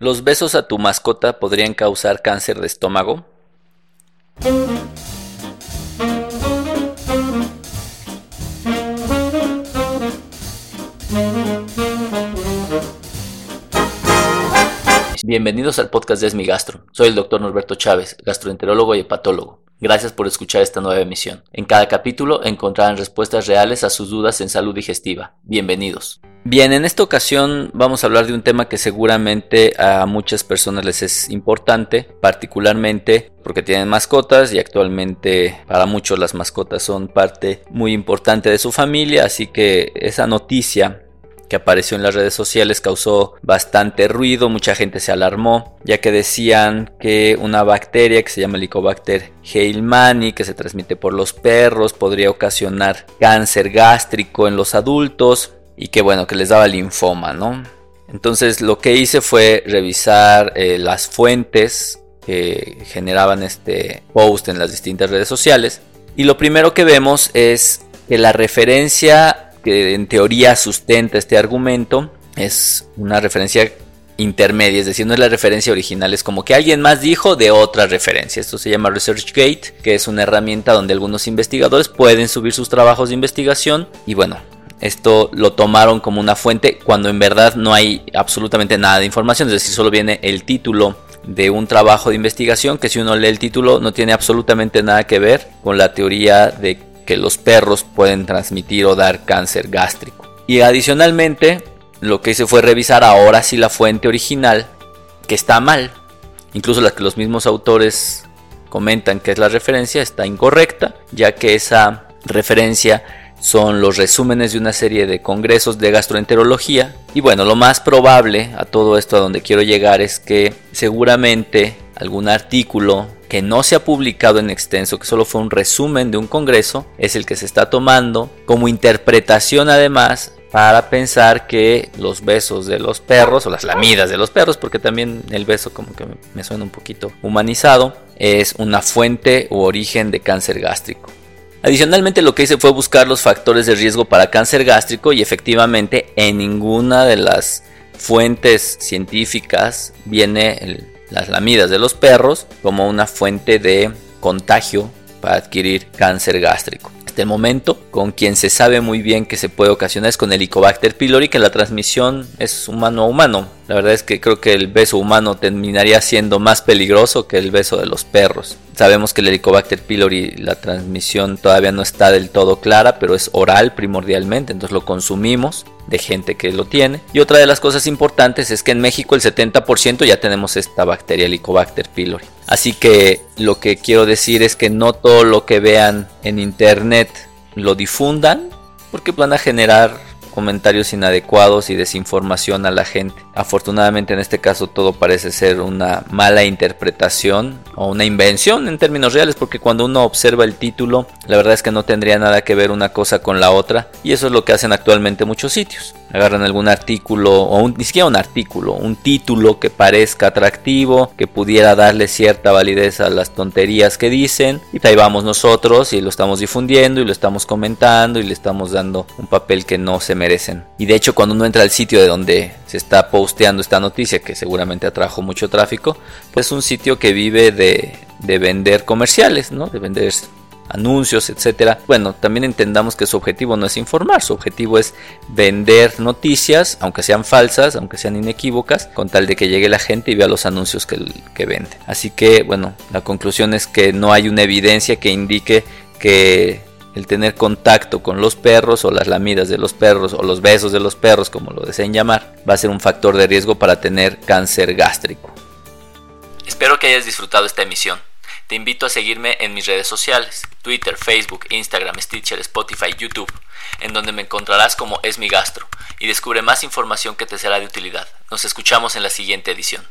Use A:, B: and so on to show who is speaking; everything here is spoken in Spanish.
A: ¿Los besos a tu mascota podrían causar cáncer de estómago? Bienvenidos al podcast de Esmigastro. Soy el doctor Norberto Chávez, gastroenterólogo y hepatólogo. Gracias por escuchar esta nueva emisión. En cada capítulo encontrarán respuestas reales a sus dudas en salud digestiva. Bienvenidos. Bien, en esta ocasión vamos a hablar de un tema que seguramente a muchas personas les es importante, particularmente porque tienen mascotas y actualmente para muchos las mascotas son parte muy importante de su familia, así que esa noticia que apareció en las redes sociales causó bastante ruido, mucha gente se alarmó, ya que decían que una bacteria que se llama Helicobacter heilmanni, que se transmite por los perros, podría ocasionar cáncer gástrico en los adultos y que bueno, que les daba linfoma, ¿no? Entonces lo que hice fue revisar eh, las fuentes que generaban este post en las distintas redes sociales y lo primero que vemos es que la referencia que en teoría sustenta este argumento es una referencia intermedia, es decir, no es la referencia original, es como que alguien más dijo de otra referencia. Esto se llama ResearchGate, que es una herramienta donde algunos investigadores pueden subir sus trabajos de investigación y bueno, esto lo tomaron como una fuente cuando en verdad no hay absolutamente nada de información, es decir, solo viene el título de un trabajo de investigación que si uno lee el título no tiene absolutamente nada que ver con la teoría de que los perros pueden transmitir o dar cáncer gástrico. Y adicionalmente, lo que hice fue revisar ahora si la fuente original, que está mal, incluso la que los mismos autores comentan que es la referencia, está incorrecta, ya que esa referencia son los resúmenes de una serie de congresos de gastroenterología. Y bueno, lo más probable a todo esto a donde quiero llegar es que seguramente algún artículo que no se ha publicado en extenso, que solo fue un resumen de un congreso, es el que se está tomando como interpretación además para pensar que los besos de los perros o las lamidas de los perros, porque también el beso como que me suena un poquito humanizado, es una fuente u origen de cáncer gástrico. Adicionalmente lo que hice fue buscar los factores de riesgo para cáncer gástrico y efectivamente en ninguna de las fuentes científicas viene las lamidas de los perros como una fuente de contagio para adquirir cáncer gástrico. Hasta el momento, con quien se sabe muy bien que se puede ocasionar es con el Helicobacter pylori, que la transmisión es humano a humano. La verdad es que creo que el beso humano terminaría siendo más peligroso que el beso de los perros. Sabemos que el Helicobacter pylori, la transmisión todavía no está del todo clara, pero es oral primordialmente, entonces lo consumimos de gente que lo tiene. Y otra de las cosas importantes es que en México el 70% ya tenemos esta bacteria Helicobacter pylori. Así que lo que quiero decir es que no todo lo que vean en internet lo difundan porque van a generar comentarios inadecuados y desinformación a la gente. Afortunadamente en este caso todo parece ser una mala interpretación o una invención en términos reales porque cuando uno observa el título la verdad es que no tendría nada que ver una cosa con la otra y eso es lo que hacen actualmente muchos sitios. Agarran algún artículo o ni siquiera un artículo, un título que parezca atractivo, que pudiera darle cierta validez a las tonterías que dicen y ahí vamos nosotros y lo estamos difundiendo y lo estamos comentando y le estamos dando un papel que no se merecen. Y de hecho cuando uno entra al sitio de donde se está posteando esta noticia que seguramente atrajo mucho tráfico, pues es un sitio que vive de, de vender comerciales, ¿no? De vender anuncios, etcétera. Bueno, también entendamos que su objetivo no es informar, su objetivo es vender noticias, aunque sean falsas, aunque sean inequívocas, con tal de que llegue la gente y vea los anuncios que, vende. Así que, bueno, la conclusión es que no hay una evidencia que indique que el tener contacto con los perros o las lamidas de los perros o los besos de los perros, como lo deseen llamar, va a ser un factor de riesgo para tener cáncer gástrico. Espero que hayas disfrutado esta emisión. Te invito a seguirme en mis redes sociales, Twitter, Facebook, Instagram, Stitcher, Spotify, YouTube, en donde me encontrarás como Es mi Gastro y descubre más información que te será de utilidad. Nos escuchamos en la siguiente edición.